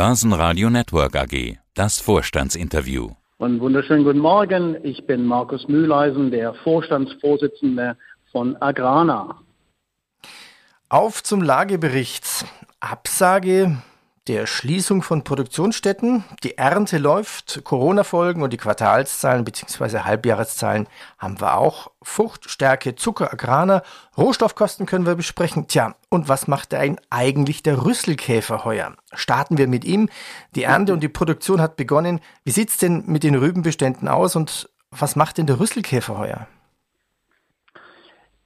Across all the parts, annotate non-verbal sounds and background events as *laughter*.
Börsenradio Network AG. Das Vorstandsinterview. Und wunderschönen guten Morgen. Ich bin Markus Mühleisen, der Vorstandsvorsitzende von Agrana. Auf zum Lagebericht. Absage der Schließung von Produktionsstätten. Die Ernte läuft, Corona-Folgen und die Quartalszahlen bzw. Halbjahreszahlen haben wir auch. Frucht, Stärke, Zucker, Agrana, Rohstoffkosten können wir besprechen. Tja, und was macht denn eigentlich der Rüsselkäfer heuer? Starten wir mit ihm. Die Ernte und die Produktion hat begonnen. Wie sieht's denn mit den Rübenbeständen aus und was macht denn der Rüsselkäfer heuer?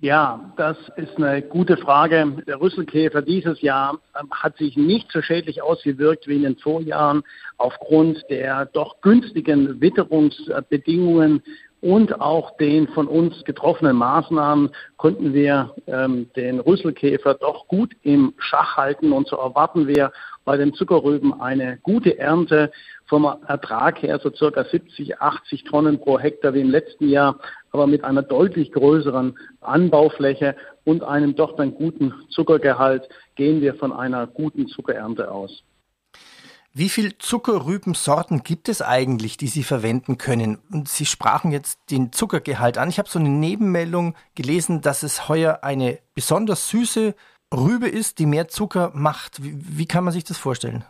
Ja, das ist eine gute Frage. Der Rüsselkäfer dieses Jahr ähm, hat sich nicht so schädlich ausgewirkt wie in den Vorjahren aufgrund der doch günstigen Witterungsbedingungen und auch den von uns getroffenen Maßnahmen konnten wir ähm, den Rüsselkäfer doch gut im Schach halten und so erwarten wir bei den Zuckerrüben eine gute Ernte vom Ertrag her so circa 70, 80 Tonnen pro Hektar wie im letzten Jahr, aber mit einer deutlich größeren Anbaufläche und einem doch dann guten Zuckergehalt gehen wir von einer guten Zuckerernte aus. Wie viel Zuckerrübensorten gibt es eigentlich, die Sie verwenden können? Und Sie sprachen jetzt den Zuckergehalt an. Ich habe so eine Nebenmeldung gelesen, dass es heuer eine besonders süße Rübe ist, die mehr Zucker macht. Wie, wie kann man sich das vorstellen?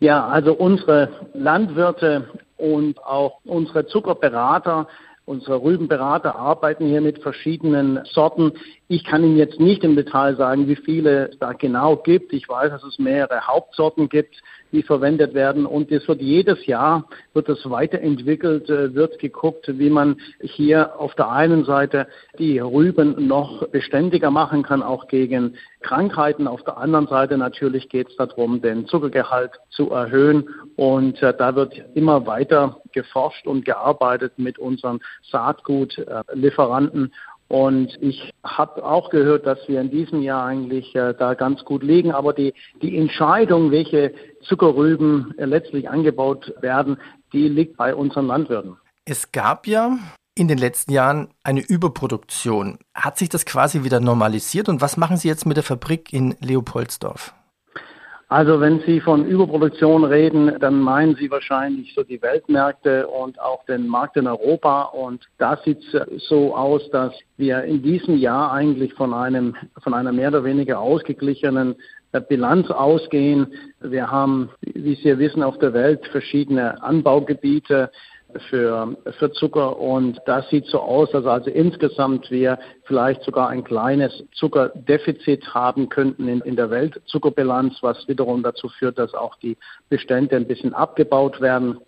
Ja, also unsere Landwirte und auch unsere Zuckerberater Unsere Rübenberater arbeiten hier mit verschiedenen Sorten. Ich kann Ihnen jetzt nicht im Detail sagen, wie viele es da genau gibt. Ich weiß, dass es mehrere Hauptsorten gibt, die verwendet werden. Und es wird jedes Jahr, wird es weiterentwickelt, äh, wird geguckt, wie man hier auf der einen Seite die Rüben noch beständiger machen kann, auch gegen Krankheiten. Auf der anderen Seite natürlich geht es darum, den Zuckergehalt zu erhöhen. Und äh, da wird immer weiter geforscht und gearbeitet mit unseren Saatgutlieferanten. Und ich habe auch gehört, dass wir in diesem Jahr eigentlich äh, da ganz gut liegen. Aber die, die Entscheidung, welche Zuckerrüben äh, letztlich angebaut werden, die liegt bei unseren Landwirten. Es gab ja in den letzten Jahren eine Überproduktion. Hat sich das quasi wieder normalisiert? Und was machen Sie jetzt mit der Fabrik in Leopoldsdorf? Also wenn Sie von Überproduktion reden, dann meinen Sie wahrscheinlich so die Weltmärkte und auch den Markt in Europa. Und da sieht es so aus, dass wir in diesem Jahr eigentlich von einem, von einer mehr oder weniger ausgeglichenen Bilanz ausgehen. Wir haben, wie Sie wissen, auf der Welt verschiedene Anbaugebiete für, für Zucker. Und das sieht so aus, dass also insgesamt wir vielleicht sogar ein kleines Zuckerdefizit haben könnten in, in der Weltzuckerbilanz, was wiederum dazu führt, dass auch die Bestände ein bisschen abgebaut werden.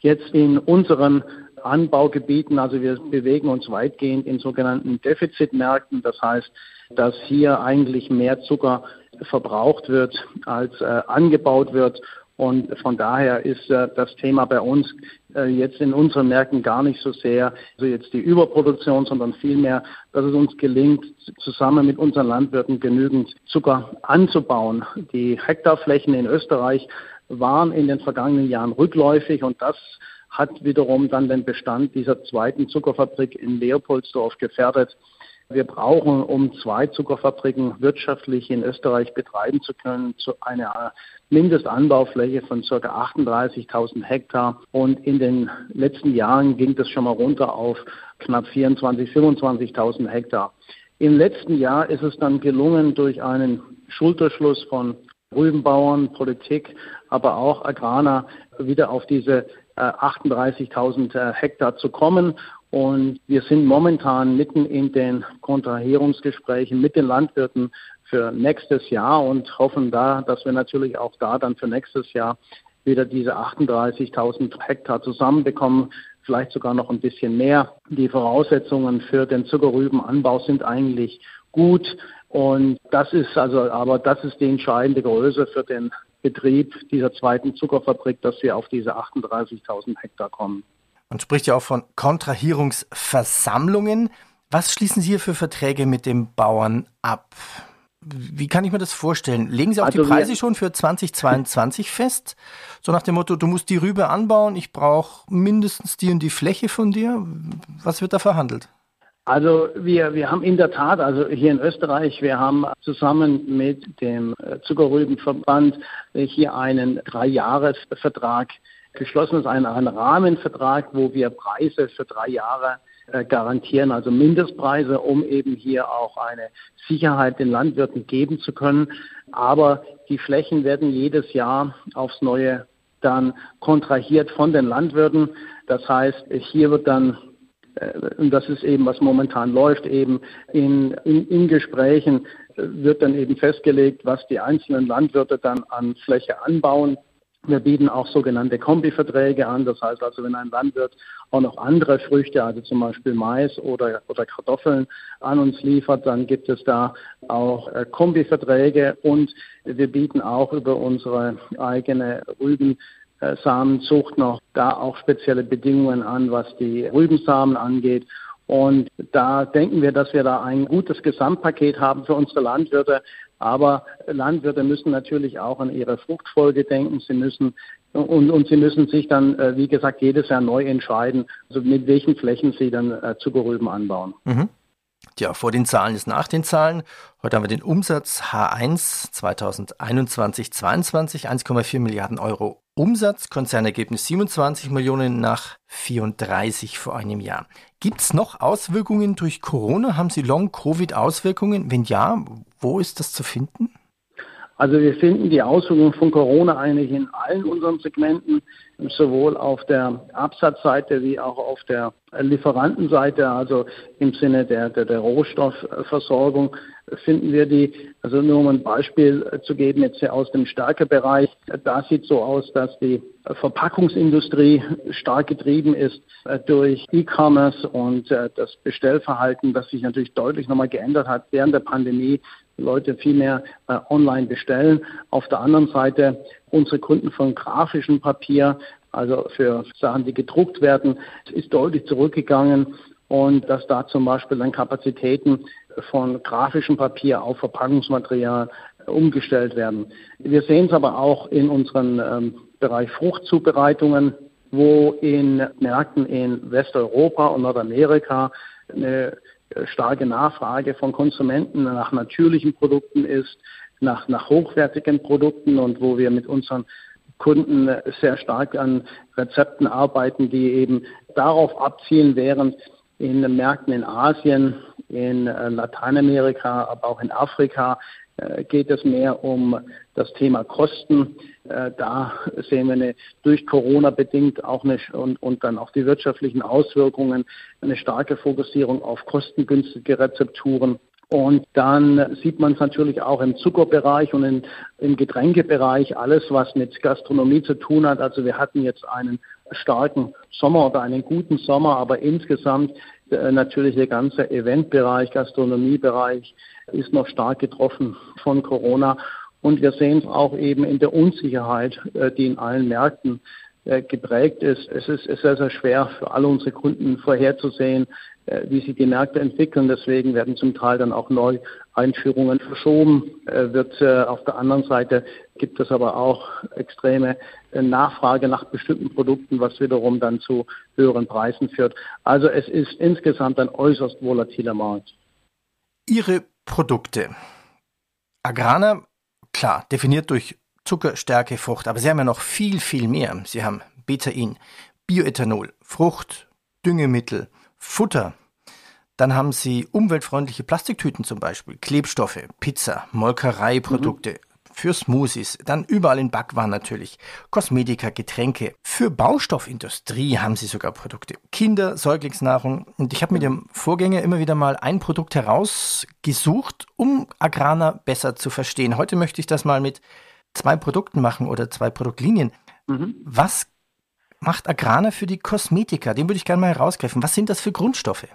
Jetzt in unseren Anbaugebieten, also wir bewegen uns weitgehend in sogenannten Defizitmärkten, das heißt, dass hier eigentlich mehr Zucker verbraucht wird, als äh, angebaut wird. Und von daher ist äh, das Thema bei uns jetzt in unseren Märkten gar nicht so sehr also jetzt die Überproduktion, sondern vielmehr, dass es uns gelingt, zusammen mit unseren Landwirten genügend Zucker anzubauen. Die Hektarflächen in Österreich waren in den vergangenen Jahren rückläufig und das hat wiederum dann den Bestand dieser zweiten Zuckerfabrik in Leopoldsdorf gefährdet. Wir brauchen, um zwei Zuckerfabriken wirtschaftlich in Österreich betreiben zu können, zu einer Mindestanbaufläche von ca. 38.000 Hektar. Und in den letzten Jahren ging das schon mal runter auf knapp 24.000, 25.000 Hektar. Im letzten Jahr ist es dann gelungen, durch einen Schulterschluss von Rübenbauern, Politik, aber auch Agrarer wieder auf diese 38.000 äh, Hektar zu kommen. Und wir sind momentan mitten in den Kontrahierungsgesprächen mit den Landwirten für nächstes Jahr und hoffen da, dass wir natürlich auch da dann für nächstes Jahr wieder diese 38.000 Hektar zusammenbekommen, vielleicht sogar noch ein bisschen mehr. Die Voraussetzungen für den Zuckerrübenanbau sind eigentlich gut und das ist also, aber das ist die entscheidende Größe für den Betrieb dieser zweiten Zuckerfabrik, dass wir auf diese 38.000 Hektar kommen. Man spricht ja auch von Kontrahierungsversammlungen. Was schließen Sie hier für Verträge mit den Bauern ab? Wie kann ich mir das vorstellen? Legen Sie auch also die Preise schon für 2022 fest? So nach dem Motto, du musst die Rübe anbauen, ich brauche mindestens die und die Fläche von dir. Was wird da verhandelt? Also wir, wir haben in der Tat, also hier in Österreich, wir haben zusammen mit dem Zuckerrübenverband hier einen Dreijahresvertrag geschlossen. Ist ein, ein Rahmenvertrag, wo wir Preise für drei Jahre äh, garantieren, also Mindestpreise, um eben hier auch eine Sicherheit den Landwirten geben zu können. Aber die Flächen werden jedes Jahr aufs Neue dann kontrahiert von den Landwirten. Das heißt, hier wird dann äh, und das ist eben, was momentan läuft, eben in, in, in Gesprächen äh, wird dann eben festgelegt, was die einzelnen Landwirte dann an Fläche anbauen. Wir bieten auch sogenannte Kombiverträge an. Das heißt also, wenn ein Landwirt auch noch andere Früchte, also zum Beispiel Mais oder, oder Kartoffeln an uns liefert, dann gibt es da auch äh, Kombiverträge und wir bieten auch über unsere eigene Rüben Samenzucht noch da auch spezielle Bedingungen an, was die Rübensamen angeht. Und da denken wir, dass wir da ein gutes Gesamtpaket haben für unsere Landwirte. Aber Landwirte müssen natürlich auch an ihre Fruchtfolge denken. Sie müssen und, und sie müssen sich dann, äh, wie gesagt, jedes Jahr neu entscheiden, also mit welchen Flächen sie dann äh, Zuckerrüben anbauen. Mhm. Ja, vor den Zahlen ist nach den Zahlen. Heute haben wir den Umsatz H1 2021 22 1,4 Milliarden Euro Umsatz, Konzernergebnis 27 Millionen nach 34 vor einem Jahr. Gibt es noch Auswirkungen durch Corona? Haben Sie Long-Covid-Auswirkungen? Wenn ja, wo ist das zu finden? Also wir finden die Auswirkungen von Corona eigentlich in allen unseren Segmenten, sowohl auf der Absatzseite wie auch auf der Lieferantenseite, also im Sinne der, der, der Rohstoffversorgung finden wir die, also nur um ein Beispiel zu geben, jetzt aus dem Stärkebereich, da sieht so aus, dass die Verpackungsindustrie stark getrieben ist durch E-Commerce und das Bestellverhalten, das sich natürlich deutlich nochmal geändert hat während der Pandemie, Leute viel mehr äh, online bestellen. Auf der anderen Seite unsere Kunden von grafischem Papier, also für Sachen, die gedruckt werden, ist deutlich zurückgegangen. Und dass da zum Beispiel dann Kapazitäten von grafischem Papier auf Verpackungsmaterial äh, umgestellt werden. Wir sehen es aber auch in unserem ähm, Bereich Fruchtzubereitungen, wo in Märkten in Westeuropa und Nordamerika eine starke Nachfrage von Konsumenten nach natürlichen Produkten ist, nach, nach hochwertigen Produkten und wo wir mit unseren Kunden sehr stark an Rezepten arbeiten, die eben darauf abzielen, während in Märkten in Asien, in äh, Lateinamerika, aber auch in Afrika äh, geht es mehr um das Thema Kosten. Äh, da sehen wir eine, durch Corona bedingt auch eine, und, und dann auch die wirtschaftlichen Auswirkungen eine starke Fokussierung auf kostengünstige Rezepturen. Und dann sieht man es natürlich auch im Zuckerbereich und in, im Getränkebereich, alles was mit Gastronomie zu tun hat. Also wir hatten jetzt einen starken Sommer oder einen guten Sommer, aber insgesamt natürlich der ganze Eventbereich, Gastronomiebereich ist noch stark getroffen von Corona. Und wir sehen es auch eben in der Unsicherheit, äh, die in allen Märkten äh, geprägt ist. Es ist sehr, sehr schwer für alle unsere Kunden vorherzusehen, wie sich die Märkte entwickeln. Deswegen werden zum Teil dann auch Neueinführungen verschoben. Wird auf der anderen Seite gibt es aber auch extreme Nachfrage nach bestimmten Produkten, was wiederum dann zu höheren Preisen führt. Also es ist insgesamt ein äußerst volatiler Markt. Ihre Produkte. Agrana, klar, definiert durch Zucker, Stärke, Frucht, aber Sie haben ja noch viel, viel mehr. Sie haben Betain, Bioethanol, Frucht, Düngemittel, Futter. Dann haben Sie umweltfreundliche Plastiktüten zum Beispiel, Klebstoffe, Pizza, Molkereiprodukte, mhm für Smoothies, dann überall in Backwaren natürlich, Kosmetika, Getränke. Für Baustoffindustrie haben sie sogar Produkte. Kinder, Säuglingsnahrung. Und ich habe mit dem Vorgänger immer wieder mal ein Produkt herausgesucht, um Agrana besser zu verstehen. Heute möchte ich das mal mit zwei Produkten machen oder zwei Produktlinien. Mhm. Was macht Agrana für die Kosmetika? Den würde ich gerne mal herausgreifen. Was sind das für Grundstoffe?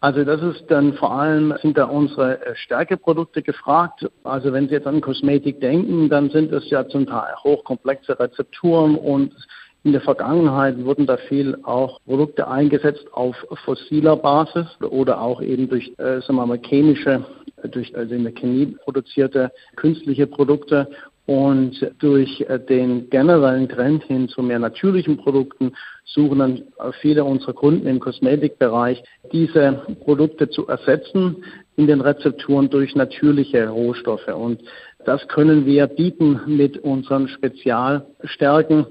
Also das ist dann vor allem, sind da unsere äh, Stärkeprodukte gefragt. Also wenn Sie jetzt an Kosmetik denken, dann sind es ja zum Teil hochkomplexe Rezepturen und in der Vergangenheit wurden da viel auch Produkte eingesetzt auf fossiler Basis oder auch eben durch, äh, sagen wir mal, chemische, durch, also in der Chemie produzierte künstliche Produkte. Und durch äh, den generellen Trend hin zu mehr natürlichen Produkten suchen dann viele unserer Kunden im Kosmetikbereich, diese Produkte zu ersetzen in den Rezepturen durch natürliche Rohstoffe. Und das können wir bieten mit unseren Spezialstärken,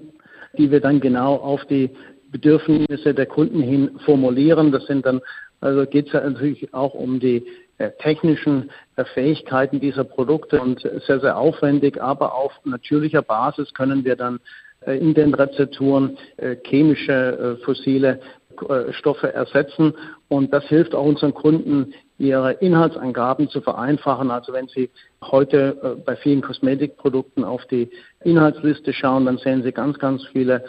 die wir dann genau auf die Bedürfnisse der Kunden hin formulieren. Das sind dann, also geht es ja natürlich auch um die äh, technischen äh, Fähigkeiten dieser Produkte und sehr, sehr aufwendig, aber auf natürlicher Basis können wir dann äh, in den Rezepturen chemische fossile Stoffe ersetzen. Und das hilft auch unseren Kunden, ihre Inhaltsangaben zu vereinfachen. Also wenn Sie heute bei vielen Kosmetikprodukten auf die Inhaltsliste schauen, dann sehen Sie ganz, ganz viele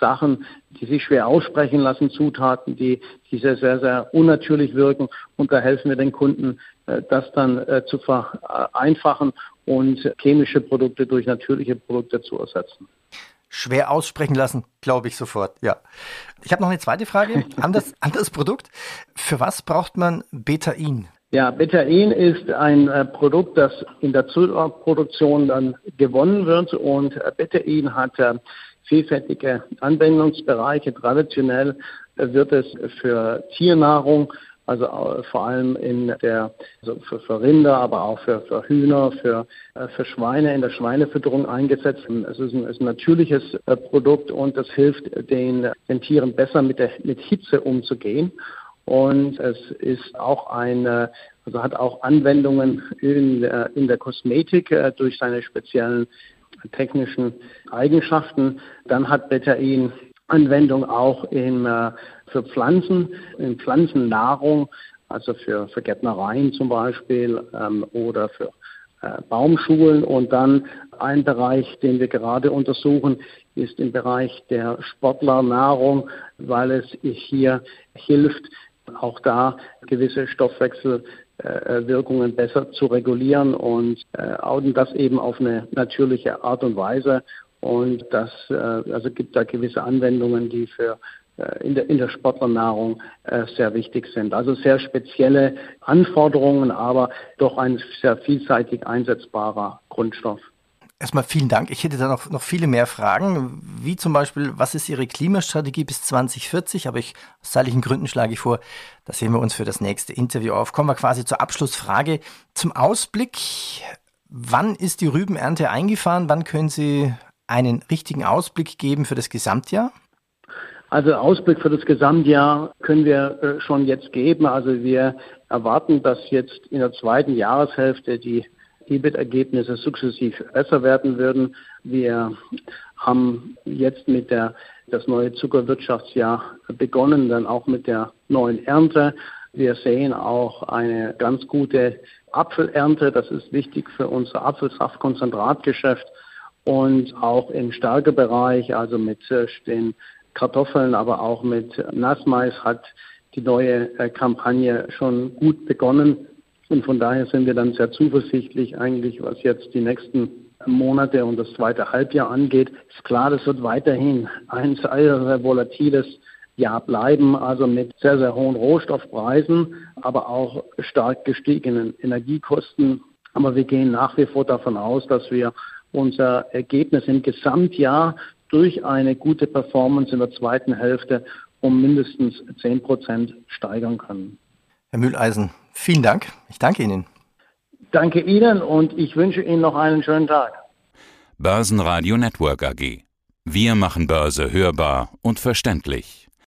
Sachen, die sich schwer aussprechen lassen, Zutaten, die, die sehr, sehr, sehr unnatürlich wirken. Und da helfen wir den Kunden, äh, das dann äh, zu vereinfachen und chemische Produkte durch natürliche Produkte zu ersetzen. Schwer aussprechen lassen, glaube ich sofort, ja. Ich habe noch eine zweite Frage. *laughs* Anders, anderes Produkt. Für was braucht man Betain? Ja, Betain ist ein äh, Produkt, das in der Zuckerproduktion dann gewonnen wird und äh, Betain hat äh, vielfältige Anwendungsbereiche. Traditionell wird es für Tiernahrung, also vor allem in der, also für, für Rinder, aber auch für, für Hühner, für, äh, für Schweine in der Schweinefütterung eingesetzt. Es ist ein, ist ein natürliches äh, Produkt und das hilft den, den Tieren besser mit der, mit Hitze umzugehen. Und es ist auch eine, also hat auch Anwendungen in, in der Kosmetik äh, durch seine speziellen technischen Eigenschaften. Dann hat Betain Anwendung auch äh, für Pflanzen, in Pflanzennahrung, also für, für Gärtnereien zum Beispiel ähm, oder für äh, Baumschulen. Und dann ein Bereich, den wir gerade untersuchen, ist im Bereich der Sportlernahrung, weil es hier hilft, auch da gewisse Stoffwechsel äh, Wirkungen besser zu regulieren und äh, das eben auf eine natürliche Art und Weise. Und das äh, also gibt da gewisse Anwendungen, die für äh, in der, in der Sportlernahrung äh, sehr wichtig sind. Also sehr spezielle Anforderungen, aber doch ein sehr vielseitig einsetzbarer Grundstoff. Erstmal vielen Dank. Ich hätte da noch, noch viele mehr Fragen, wie zum Beispiel, was ist Ihre Klimastrategie bis 2040? Aber ich, aus zeitlichen Gründen schlage ich vor, das sehen wir uns für das nächste Interview auf. Kommen wir quasi zur Abschlussfrage. Zum Ausblick, wann ist die Rübenernte eingefahren? Wann können Sie einen richtigen Ausblick geben für das Gesamtjahr? Also Ausblick für das Gesamtjahr können wir äh, schon jetzt geben. Also wir erwarten, dass jetzt in der zweiten Jahreshälfte die EBIT-Ergebnisse sukzessiv besser werden würden. Wir haben jetzt mit der, das neue Zuckerwirtschaftsjahr begonnen, dann auch mit der neuen Ernte. Wir sehen auch eine ganz gute Apfelernte. Das ist wichtig für unser Apfelsaftkonzentratgeschäft und auch im Stärkebereich, also mit äh, den Kartoffeln, aber auch mit Nassmais hat die neue äh, Kampagne schon gut begonnen. Und von daher sind wir dann sehr zuversichtlich eigentlich, was jetzt die nächsten Monate und das zweite Halbjahr angeht. Ist klar, das wird weiterhin ein sehr volatiles Jahr bleiben, also mit sehr, sehr hohen Rohstoffpreisen, aber auch stark gestiegenen Energiekosten. Aber wir gehen nach wie vor davon aus, dass wir unser Ergebnis im Gesamtjahr durch eine gute Performance in der zweiten Hälfte um mindestens 10 Prozent steigern können. Herr Mühleisen, vielen Dank. Ich danke Ihnen. Danke Ihnen und ich wünsche Ihnen noch einen schönen Tag. Börsenradio Network AG. Wir machen Börse hörbar und verständlich.